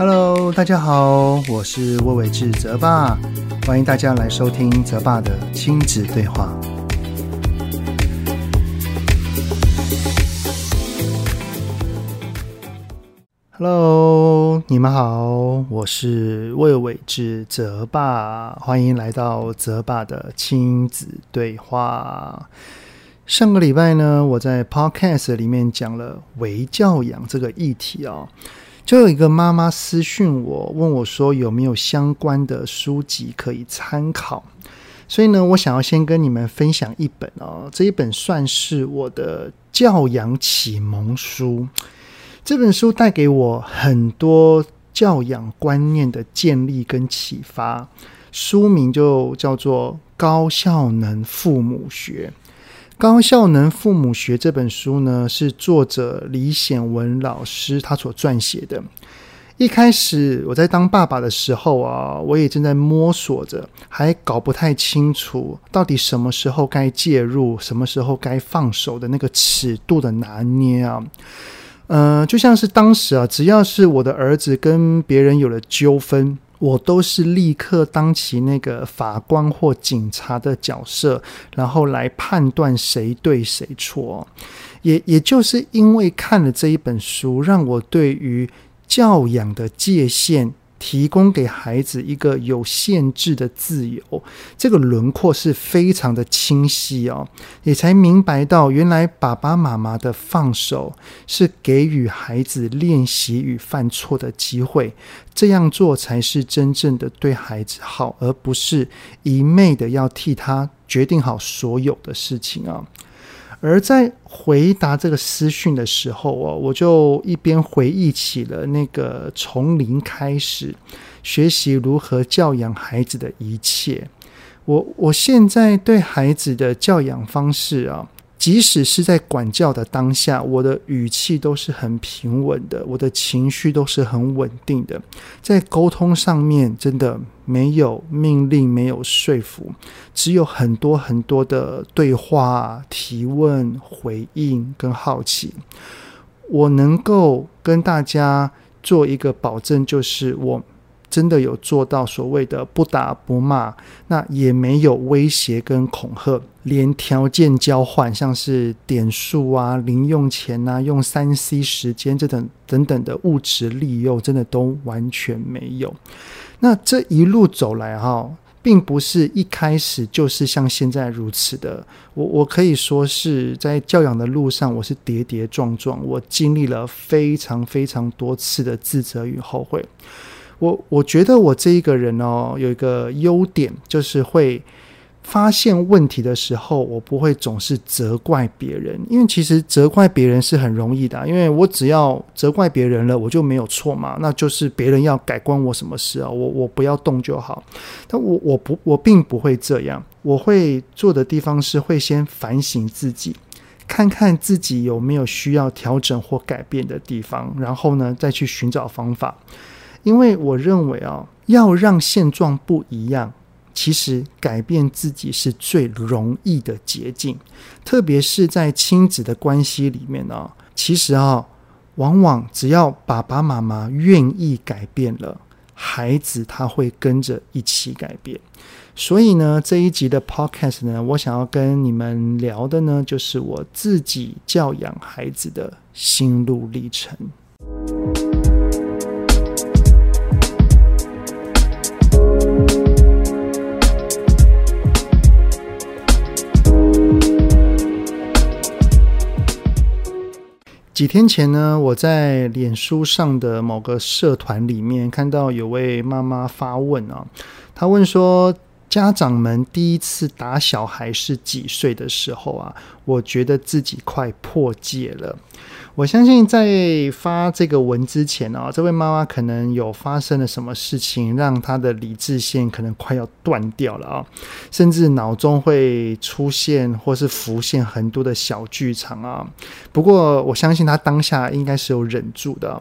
Hello，大家好，我是魏伟志泽爸，欢迎大家来收听泽爸的亲子对话。Hello，你们好，我是魏伟志泽爸，欢迎来到泽爸的亲子对话。上个礼拜呢，我在 Podcast 里面讲了微教养这个议题哦，就有一个妈妈私讯我，问我说有没有相关的书籍可以参考。所以呢，我想要先跟你们分享一本哦，这一本算是我的教养启蒙书。这本书带给我很多教养观念的建立跟启发，书名就叫做《高效能父母学》。《高效能父母学》这本书呢，是作者李显文老师他所撰写的。一开始我在当爸爸的时候啊，我也正在摸索着，还搞不太清楚到底什么时候该介入，什么时候该放手的那个尺度的拿捏啊。呃，就像是当时啊，只要是我的儿子跟别人有了纠纷，我都是立刻当起那个法官或警察的角色，然后来判断谁对谁错。也也就是因为看了这一本书，让我对于教养的界限。提供给孩子一个有限制的自由，这个轮廓是非常的清晰哦，也才明白到原来爸爸妈妈的放手是给予孩子练习与犯错的机会，这样做才是真正的对孩子好，而不是一昧的要替他决定好所有的事情啊。而在回答这个私讯的时候哦，我就一边回忆起了那个从零开始学习如何教养孩子的一切。我我现在对孩子的教养方式啊。即使是在管教的当下，我的语气都是很平稳的，我的情绪都是很稳定的。在沟通上面，真的没有命令，没有说服，只有很多很多的对话、提问、回应跟好奇。我能够跟大家做一个保证，就是我。真的有做到所谓的不打不骂，那也没有威胁跟恐吓，连条件交换，像是点数啊、零用钱啊、用三 C 时间这等等等的物质利诱，真的都完全没有。那这一路走来哈，并不是一开始就是像现在如此的。我我可以说是在教养的路上，我是跌跌撞撞，我经历了非常非常多次的自责与后悔。我我觉得我这一个人哦，有一个优点，就是会发现问题的时候，我不会总是责怪别人，因为其实责怪别人是很容易的，因为我只要责怪别人了，我就没有错嘛，那就是别人要改关我什么事啊？我我不要动就好。但我我不我并不会这样，我会做的地方是会先反省自己，看看自己有没有需要调整或改变的地方，然后呢，再去寻找方法。因为我认为啊，要让现状不一样，其实改变自己是最容易的捷径。特别是在亲子的关系里面呢，其实啊，往往只要爸爸妈妈愿意改变了，孩子他会跟着一起改变。所以呢，这一集的 Podcast 呢，我想要跟你们聊的呢，就是我自己教养孩子的心路历程。几天前呢，我在脸书上的某个社团里面看到有位妈妈发问啊，她问说，家长们第一次打小孩是几岁的时候啊？我觉得自己快破戒了。我相信在发这个文之前啊，这位妈妈可能有发生了什么事情，让她的理智线可能快要断掉了啊，甚至脑中会出现或是浮现很多的小剧场啊。不过我相信她当下应该是有忍住的。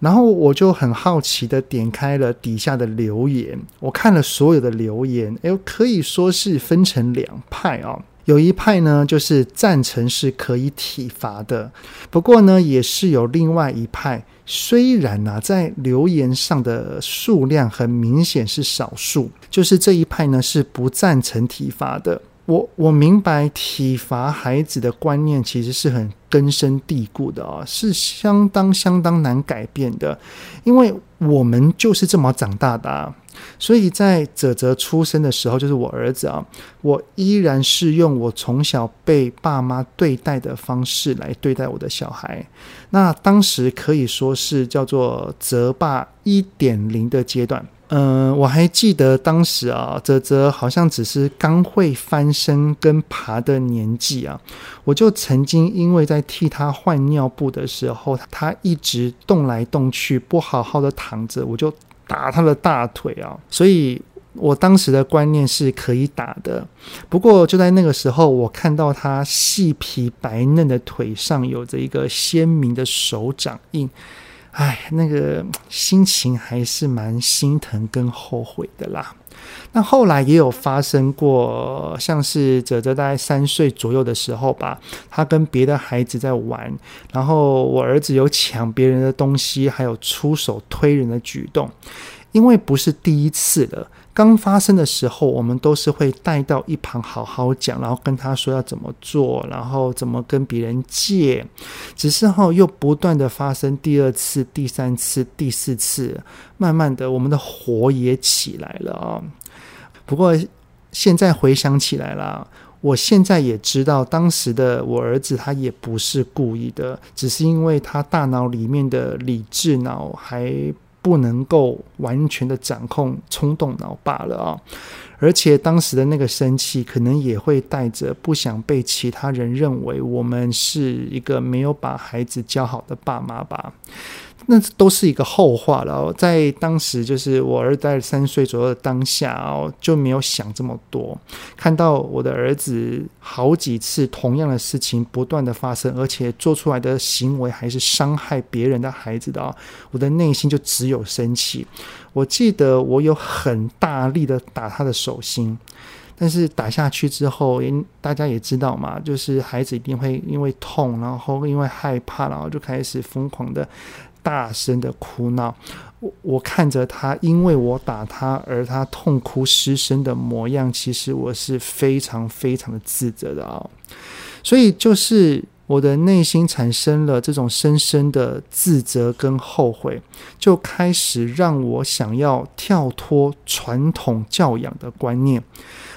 然后我就很好奇的点开了底下的留言，我看了所有的留言，哎，可以说是分成两派啊。有一派呢，就是赞成是可以体罚的。不过呢，也是有另外一派，虽然呢、在留言上的数量很明显是少数，就是这一派呢是不赞成体罚的。我我明白体罚孩子的观念其实是很根深蒂固的啊、哦，是相当相当难改变的，因为我们就是这么长大的啊。所以在泽泽出生的时候，就是我儿子啊，我依然是用我从小被爸妈对待的方式来对待我的小孩。那当时可以说是叫做泽爸一点零的阶段。嗯、我还记得当时啊，泽泽好像只是刚会翻身跟爬的年纪啊，我就曾经因为在替他换尿布的时候，他一直动来动去，不好好的躺着，我就打他的大腿啊。所以我当时的观念是可以打的。不过就在那个时候，我看到他细皮白嫩的腿上有着一个鲜明的手掌印。哎，那个心情还是蛮心疼跟后悔的啦。那后来也有发生过，像是哲哲大概三岁左右的时候吧，他跟别的孩子在玩，然后我儿子有抢别人的东西，还有出手推人的举动。因为不是第一次了，刚发生的时候，我们都是会带到一旁好好讲，然后跟他说要怎么做，然后怎么跟别人借。只是后又不断的发生第二次、第三次、第四次，慢慢的我们的火也起来了啊。不过现在回想起来了，我现在也知道，当时的我儿子他也不是故意的，只是因为他大脑里面的理智脑还。不能够完全的掌控冲动脑罢了啊！而且当时的那个生气，可能也会带着不想被其他人认为我们是一个没有把孩子教好的爸妈吧。那都是一个后话了。在当时，就是我儿子在三岁左右的当下哦，就没有想这么多。看到我的儿子好几次同样的事情不断的发生，而且做出来的行为还是伤害别人的孩子的，我的内心就只有生气。我记得我有很大力的打他的手心，但是打下去之后，因大家也知道嘛，就是孩子一定会因为痛，然后因为害怕，然后就开始疯狂的。大声的哭闹，我我看着他，因为我打他而他痛哭失声的模样，其实我是非常非常的自责的啊、所以就是我的内心产生了这种深深的自责跟后悔，就开始让我想要跳脱传统教养的观念。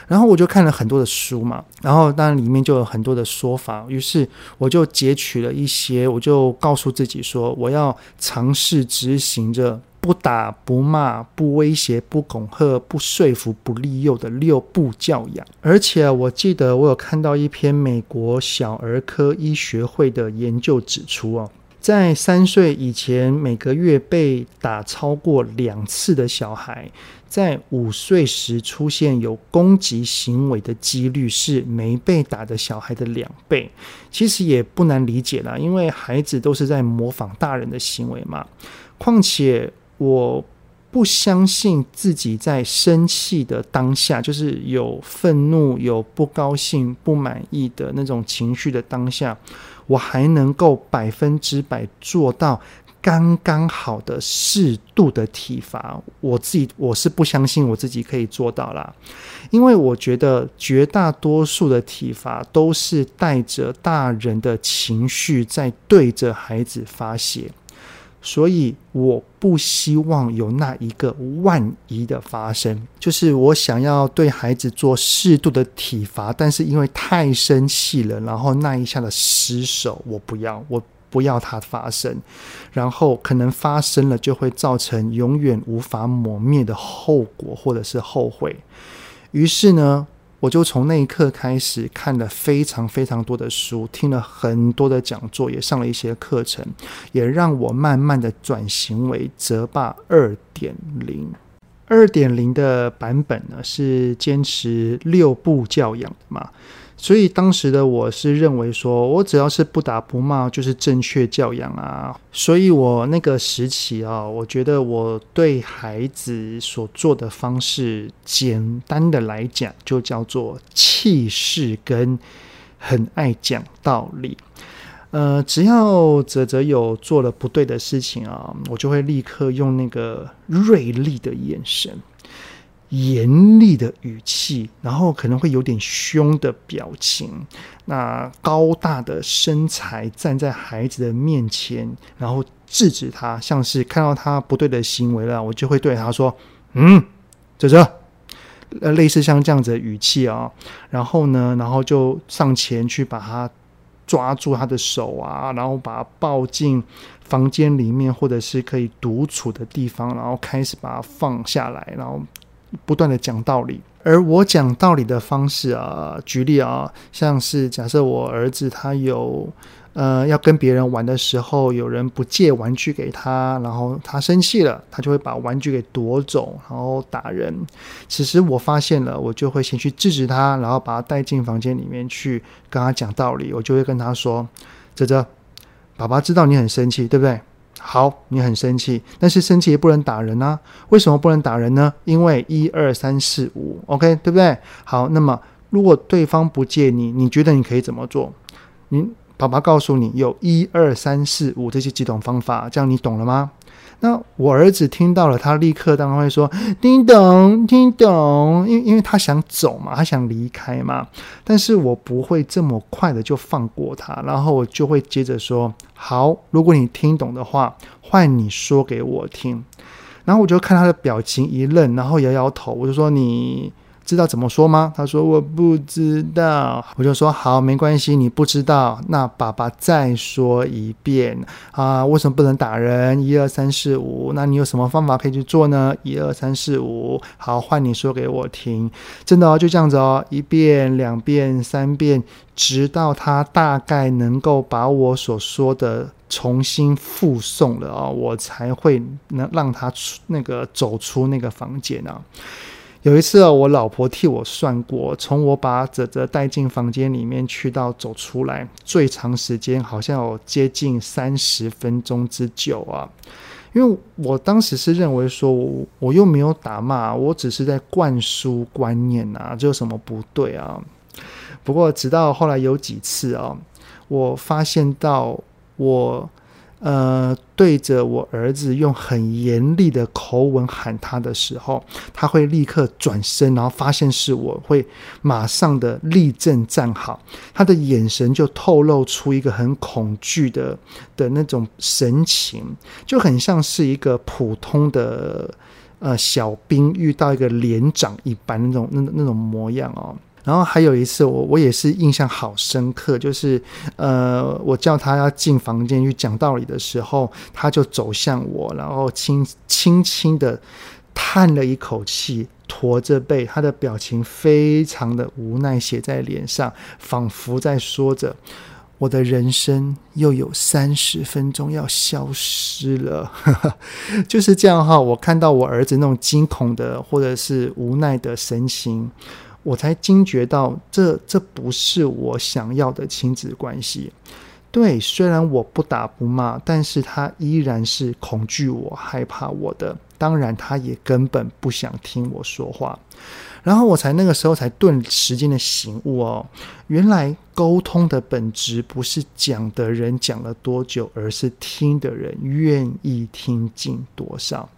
然后我就看了很多的书嘛，然后当然里面就有很多的说法，于是我就截取了一些，我就告诉自己说，我要尝试执行着不打、不骂、不威胁、不恐吓、不说服、不利诱的六不教养。而且我记得我有看到一篇美国小儿科医学会的研究指出哦。在三岁以前，每个月被打超过两次的小孩，在五岁时出现有攻击行为的几率是没被打的小孩的两倍。其实也不难理解啦，因为孩子都是在模仿大人的行为嘛。况且我不相信自己在生气的当下，就是有愤怒、有不高兴、不满意的那种情绪的当下。我还能够百分之百做到刚刚好的适度的体罚，我自己我是不相信我自己可以做到啦，因为我觉得绝大多数的体罚都是带着大人的情绪在对着孩子发泄。所以我不希望有那一个万一的发生，就是我想要对孩子做适度的体罚，但是因为太生气了，然后那一下的失手，我不要，我不要它发生，然后可能发生了就会造成永远无法抹灭的后果或者是后悔。于是呢，我就从那一刻开始看了非常非常多的书，听了很多的讲座，也上了一些课程，也让我慢慢的转型为泽霸二点零。二点零的版本呢，是坚持六步教养的嘛，所以当时的我是认为说，我只要是不打不骂就是正确教养啊。所以我那个时期啊，我觉得我对孩子所做的方式，简单的来讲，就叫做气势跟很爱讲道理。呃，只要泽泽有做了不对的事情啊，我就会立刻用那个锐利的眼神。严厉的语气，然后可能会有点凶的表情，那高大的身材站在孩子的面前，然后制止他，像是看到他不对的行为了，我就会对他说：“嗯，泽泽。”呃，类似像这样子的语气啊，然后呢，然后就上前去把他抓住他的手啊，然后把他抱进房间里面，或者是可以独处的地方，然后开始把他放下来，然后。不断的讲道理，而我讲道理的方式啊，举例啊，像是假设我儿子他有呃要跟别人玩的时候，有人不借玩具给他，然后他生气了，他就会把玩具给夺走，然后打人。此时我发现了，我就会先去制止他，然后把他带进房间里面去跟他讲道理。我就会跟他说：“泽泽，爸爸知道你很生气，对不对？”好，你很生气，但是生气也不能打人啊。为什么不能打人呢？因为一二三四五，OK，对不对？好，那么如果对方不借你，你觉得你可以怎么做？你爸爸告诉你有一二三四五这些几种方法，这样你懂了吗？那我儿子听到了，他立刻当然会说听懂，听懂，因为因为他想走嘛，他想离开嘛。但是我不会这么快的就放过他，然后我就会接着说：好，如果你听懂的话，换你说给我听。然后我就看他的表情一愣，然后摇摇头，我就说你。知道怎么说吗？他说我不知道，我就说好，没关系，你不知道，那爸爸再说一遍啊。为什么不能打人？一二三四五，那你有什么方法可以去做呢？一二三四五，好，换你说给我听。真的哦，就这样子哦，一遍、两遍、三遍，直到他大概能够把我所说的重新复诵了哦，我才会能让他出那个走出那个房间啊。有一次啊，我老婆替我算过，从我把泽泽带进房间里面去到走出来，最长时间好像有接近三十分钟之久啊。因为我当时是认为说，我又没有打骂，我只是在灌输观念啊，这有什么不对啊？不过直到后来有几次啊，我发现到我。呃，对着我儿子用很严厉的口吻喊他的时候，他会立刻转身，然后发现是我，会马上的立正站好，他的眼神就透露出一个很恐惧的的那种神情，就很像是一个普通的呃小兵遇到一个连长一般那种那那种模样哦。然后还有一次，我我也是印象好深刻，就是呃，我叫他要进房间去讲道理的时候，他就走向我，然后轻轻轻的叹了一口气，驼着背，他的表情非常的无奈，写在脸上，仿佛在说着：“我的人生又有三十分钟要消失了。”就是这样哈，我看到我儿子那种惊恐的或者是无奈的神情。我才惊觉到这，这不是我想要的亲子关系。对，虽然我不打不骂，但是他依然是恐惧我、害怕我的。当然，他也根本不想听我说话。然后我才那个时候才顿时间的醒悟哦，原来沟通的本质不是讲的人讲了多久，而是听的人愿意听进多少。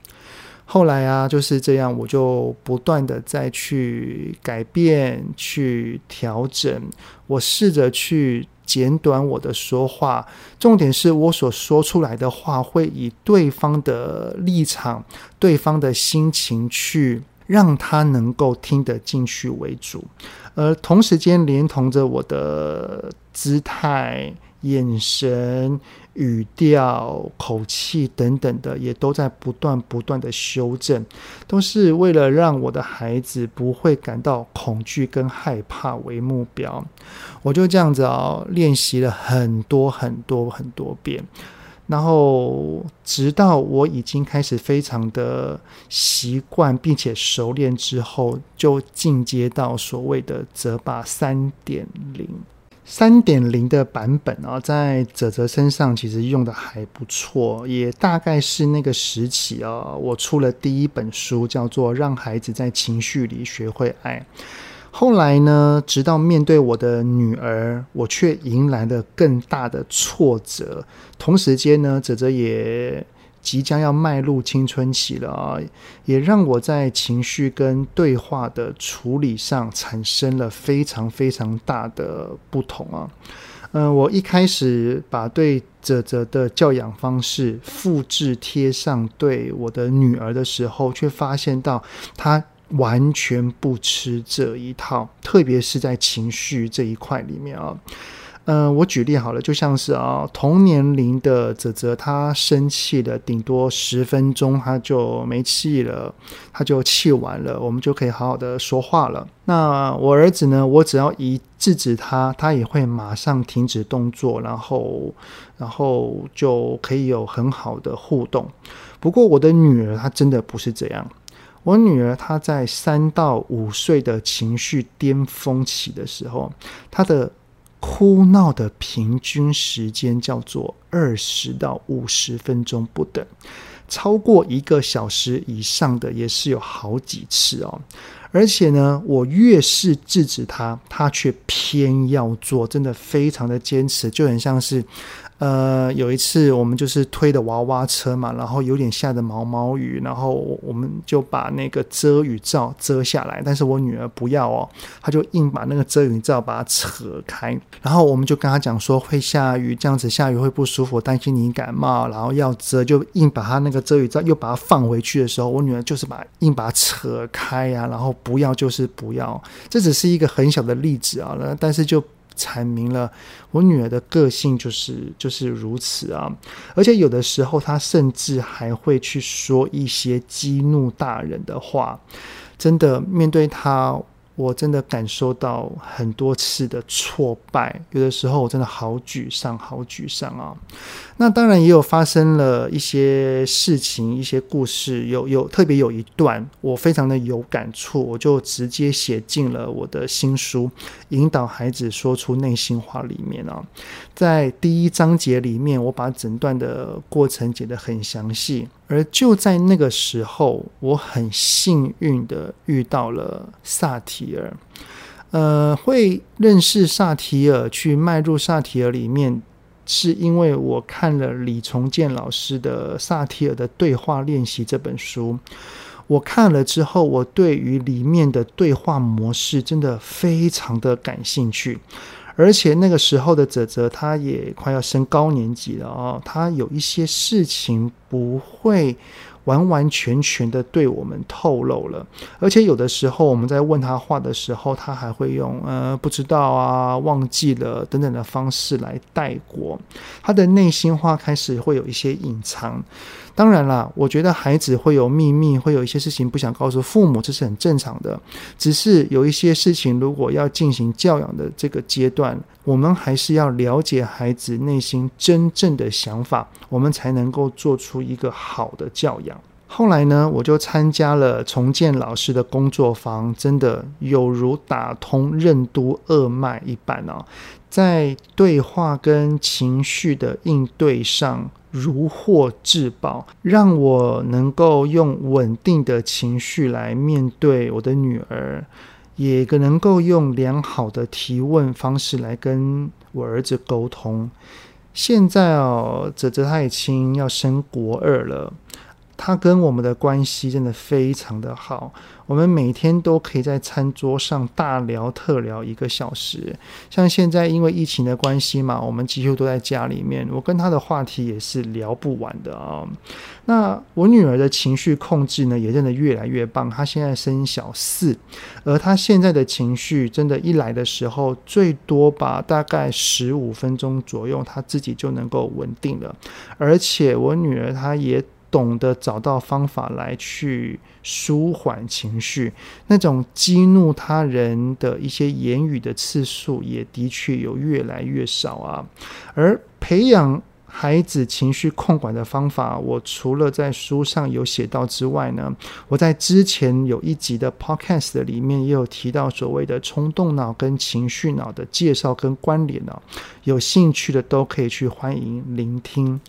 后来啊，就是这样，我就不断的再去改变、去调整，我试着去简短我的说话。重点是我所说出来的话会以对方的立场、对方的心情去让他能够听得进去为主，而同时间连同着我的姿态。眼神、语调、口气等等的，也都在不断不断的修正，都是为了让我的孩子不会感到恐惧跟害怕为目标。我就这样子啊、练习了很多很多很多遍。然后直到我已经开始非常的习惯并且熟练之后，就进阶到所谓的泽爸三点零。三点零的版本啊，在泽泽身上其实用的还不错，也大概是那个时期啊，我出了第一本书，叫做《让孩子在情绪里学会爱》。后来呢，直到面对我的女儿，我却迎来了更大的挫折。同时间呢，泽泽也即将要迈入青春期了啊，也让我在情绪跟对话的处理上产生了非常非常大的不同啊。嗯，我一开始把对泽泽的教养方式复制贴上对我的女儿的时候，却发现到她完全不吃这一套，特别是在情绪这一块里面啊。嗯，我举例好了，就像是啊，同年龄的泽泽，他生气了，顶多十分钟他就没气了，他就气完了，我们就可以好好的说话了。那我儿子呢，我只要一制止他，他也会马上停止动作，然后，然后就可以有很好的互动。不过我的女儿她真的不是这样，我女儿她在三到五岁的情绪巅峰期的时候，她的哭闹的平均时间叫做二十到五十分钟不等，超过一个小时以上的也是有好几次哦。而且呢，我越是制止他，他却偏要做，真的非常的坚持，就很像是。呃，有一次我们就是推的娃娃车嘛，然后有点下的毛毛雨，然后我们就把那个遮雨罩遮下来，但是我女儿不要哦，她就硬把那个遮雨罩把它扯开，然后我们就跟她讲说会下雨，这样子下雨会不舒服，担心你感冒，然后要遮，就硬把她那个遮雨罩又把它放回去的时候，我女儿就是把硬把它扯开呀、然后不要就是不要，这只是一个很小的例子啊，但是就。阐明了我女儿的个性就是就是如此啊，而且有的时候她甚至还会去说一些激怒大人的话，真的面对她。我真的感受到很多次的挫败，有的时候我真的好沮丧，好沮丧啊！那当然也有发生了一些事情，一些故事，有有特别有一段我非常的有感触，我就直接写进了我的新书《引导孩子说出内心话》里面啊。在第一章节里面，我把整段的过程写得很详细。而就在那个时候，我很幸运的遇到了萨提尔。呃，会认识萨提尔，去迈入萨提尔里面，是因为我看了李崇建老师的《萨提尔的对话练习》这本书。我看了之后，我对于里面的对话模式真的非常的感兴趣。而且那个时候的泽泽，他也快要升高年级了哦，他有一些事情不会完完全全的对我们透露了，而且有的时候我们在问他话的时候，他还会用呃不知道啊、忘记了等等的方式来带过，他的内心话开始会有一些隐藏。当然啦，我觉得孩子会有秘密，会有一些事情不想告诉父母，这是很正常的。只是有一些事情，如果要进行教养的这个阶段，我们还是要了解孩子内心真正的想法，我们才能够做出一个好的教养。后来呢，我就参加了重建老师的工作坊，真的有如打通任督二脉一般啊，在对话跟情绪的应对上。如获至宝，让我能够用稳定的情绪来面对我的女儿，也能够用良好的提问方式来跟我儿子沟通。现在哦，泽泽他已经要升国二了。他跟我们的关系真的非常的好，我们每天都可以在餐桌上大聊特聊一个小时。像现在因为疫情的关系嘛，我们几乎都在家里面，我跟他的话题也是聊不完的啊。那我女儿的情绪控制呢，也真的越来越棒。她现在升小四，而她现在的情绪真的，一来的时候，最多吧，大概十五分钟左右，她自己就能够稳定了。而且我女儿她也。懂得找到方法来去舒缓情绪，那种激怒他人的一些言语的次数也的确有越来越少啊。而培养孩子情绪控管的方法，我除了在书上有写到之外呢，我在之前有一集的 Podcast 里面也有提到所谓的冲动脑跟情绪脑的介绍跟关联哦，有兴趣的都可以去欢迎聆听。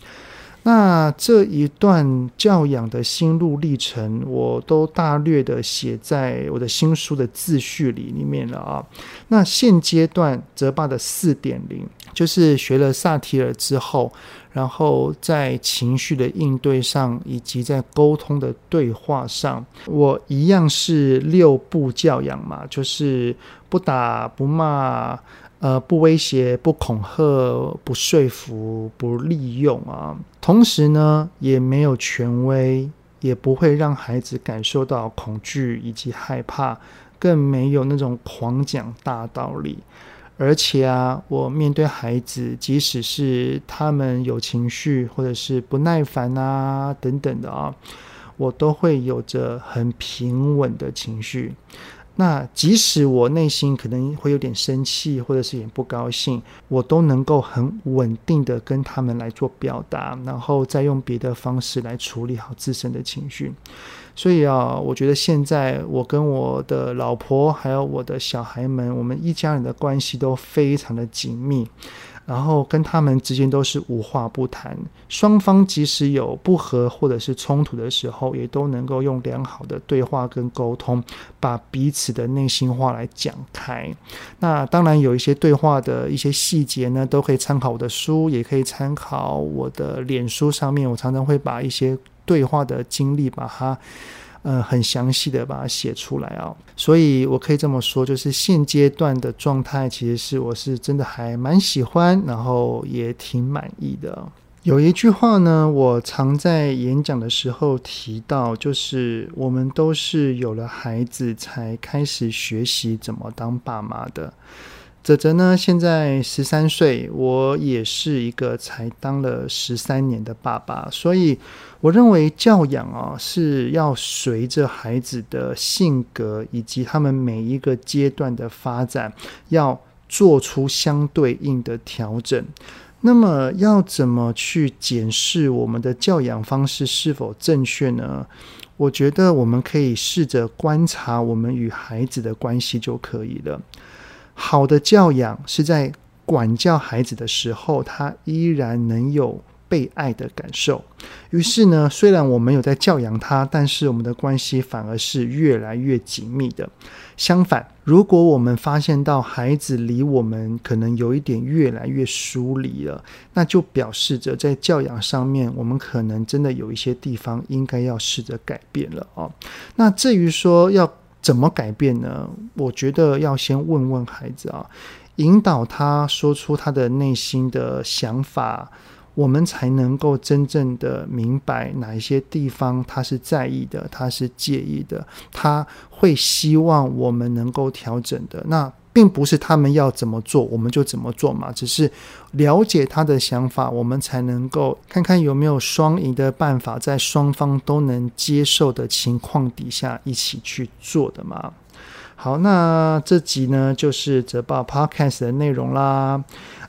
那这一段教养的心路历程，我都大略的写在我的新书的自序里里面了啊。那现阶段泽爸的四点零，就是学了萨提尔之后，然后在情绪的应对上，以及在沟通的对话上，我一样是六步教养嘛，就是不打不骂。呃，不威胁，不恐吓，不说服，不利用啊。同时呢，也没有权威，也不会让孩子感受到恐惧以及害怕，更没有那种狂讲大道理。而且啊，我面对孩子，即使是他们有情绪或者是不耐烦啊等等的啊，我都会有着很平稳的情绪。那即使我内心可能会有点生气，或者是有点不高兴，我都能够很稳定的跟他们来做表达，然后再用别的方式来处理好自身的情绪。所以啊，我觉得现在我跟我的老婆还有我的小孩们，我们一家人的关系都非常的紧密。然后跟他们之间都是无话不谈，双方即使有不和或者是冲突的时候，也都能够用良好的对话跟沟通，把彼此的内心话来讲开。那当然有一些对话的一些细节呢，都可以参考我的书，也可以参考我的脸书上面，我常常会把一些对话的经历把它。呃，很详细的把它写出来啊，所以我可以这么说，就是现阶段的状态，其实是我是真的还蛮喜欢，然后也挺满意的。有一句话呢，我常在演讲的时候提到，就是我们都是有了孩子才开始学习怎么当爸妈的。泽泽呢，现在十三岁，我也是一个才当了十三年的爸爸，所以我认为教养啊是要随着孩子的性格以及他们每一个阶段的发展，要做出相对应的调整。那么要怎么去检视我们的教养方式是否正确呢？我觉得我们可以试着观察我们与孩子的关系就可以了。好的教养是在管教孩子的时候，他依然能有被爱的感受。于是呢，虽然我没有在教养他，但是我们的关系反而是越来越紧密的。相反，如果我们发现到孩子离我们可能有一点越来越疏离了，那就表示着在教养上面，我们可能真的有一些地方应该要试着改变了哦。那至于说要。怎么改变呢？我觉得要先问问孩子啊，引导他说出他的内心的想法，我们才能够真正的明白哪一些地方他是在意的，他是介意的，他会希望我们能够调整的。那。并不是他们要怎么做，我们就怎么做嘛。只是了解他的想法，我们才能够看看有没有双赢的办法，在双方都能接受的情况底下一起去做的嘛。好，那这集呢，就是泽报 Podcast 的内容啦。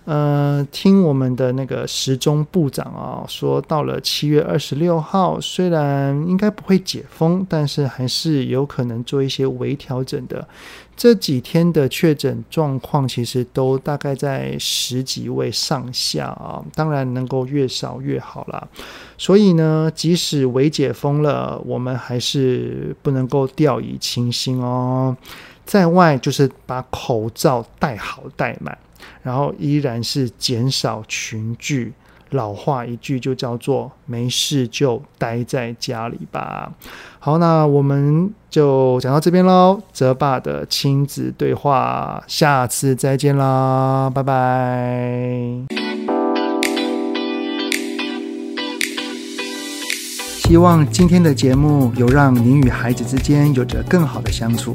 呃，听我们的那个时钟部长啊、说到了七月二十六号，虽然应该不会解封，但是还是有可能做一些微调整的。这几天的确诊状况其实都大概在十几位上下啊，当然能够越少越好啦。所以呢，即使微解封了，我们还是不能够掉以轻心哦。在外就是把口罩戴好戴满，然后依然是减少群聚。老话一句就叫做“没事就待在家里吧”。好，那我们就讲到这边喽。泽爸的亲子对话，下次再见啦，拜拜。希望今天的节目有让您与孩子之间有着更好的相处。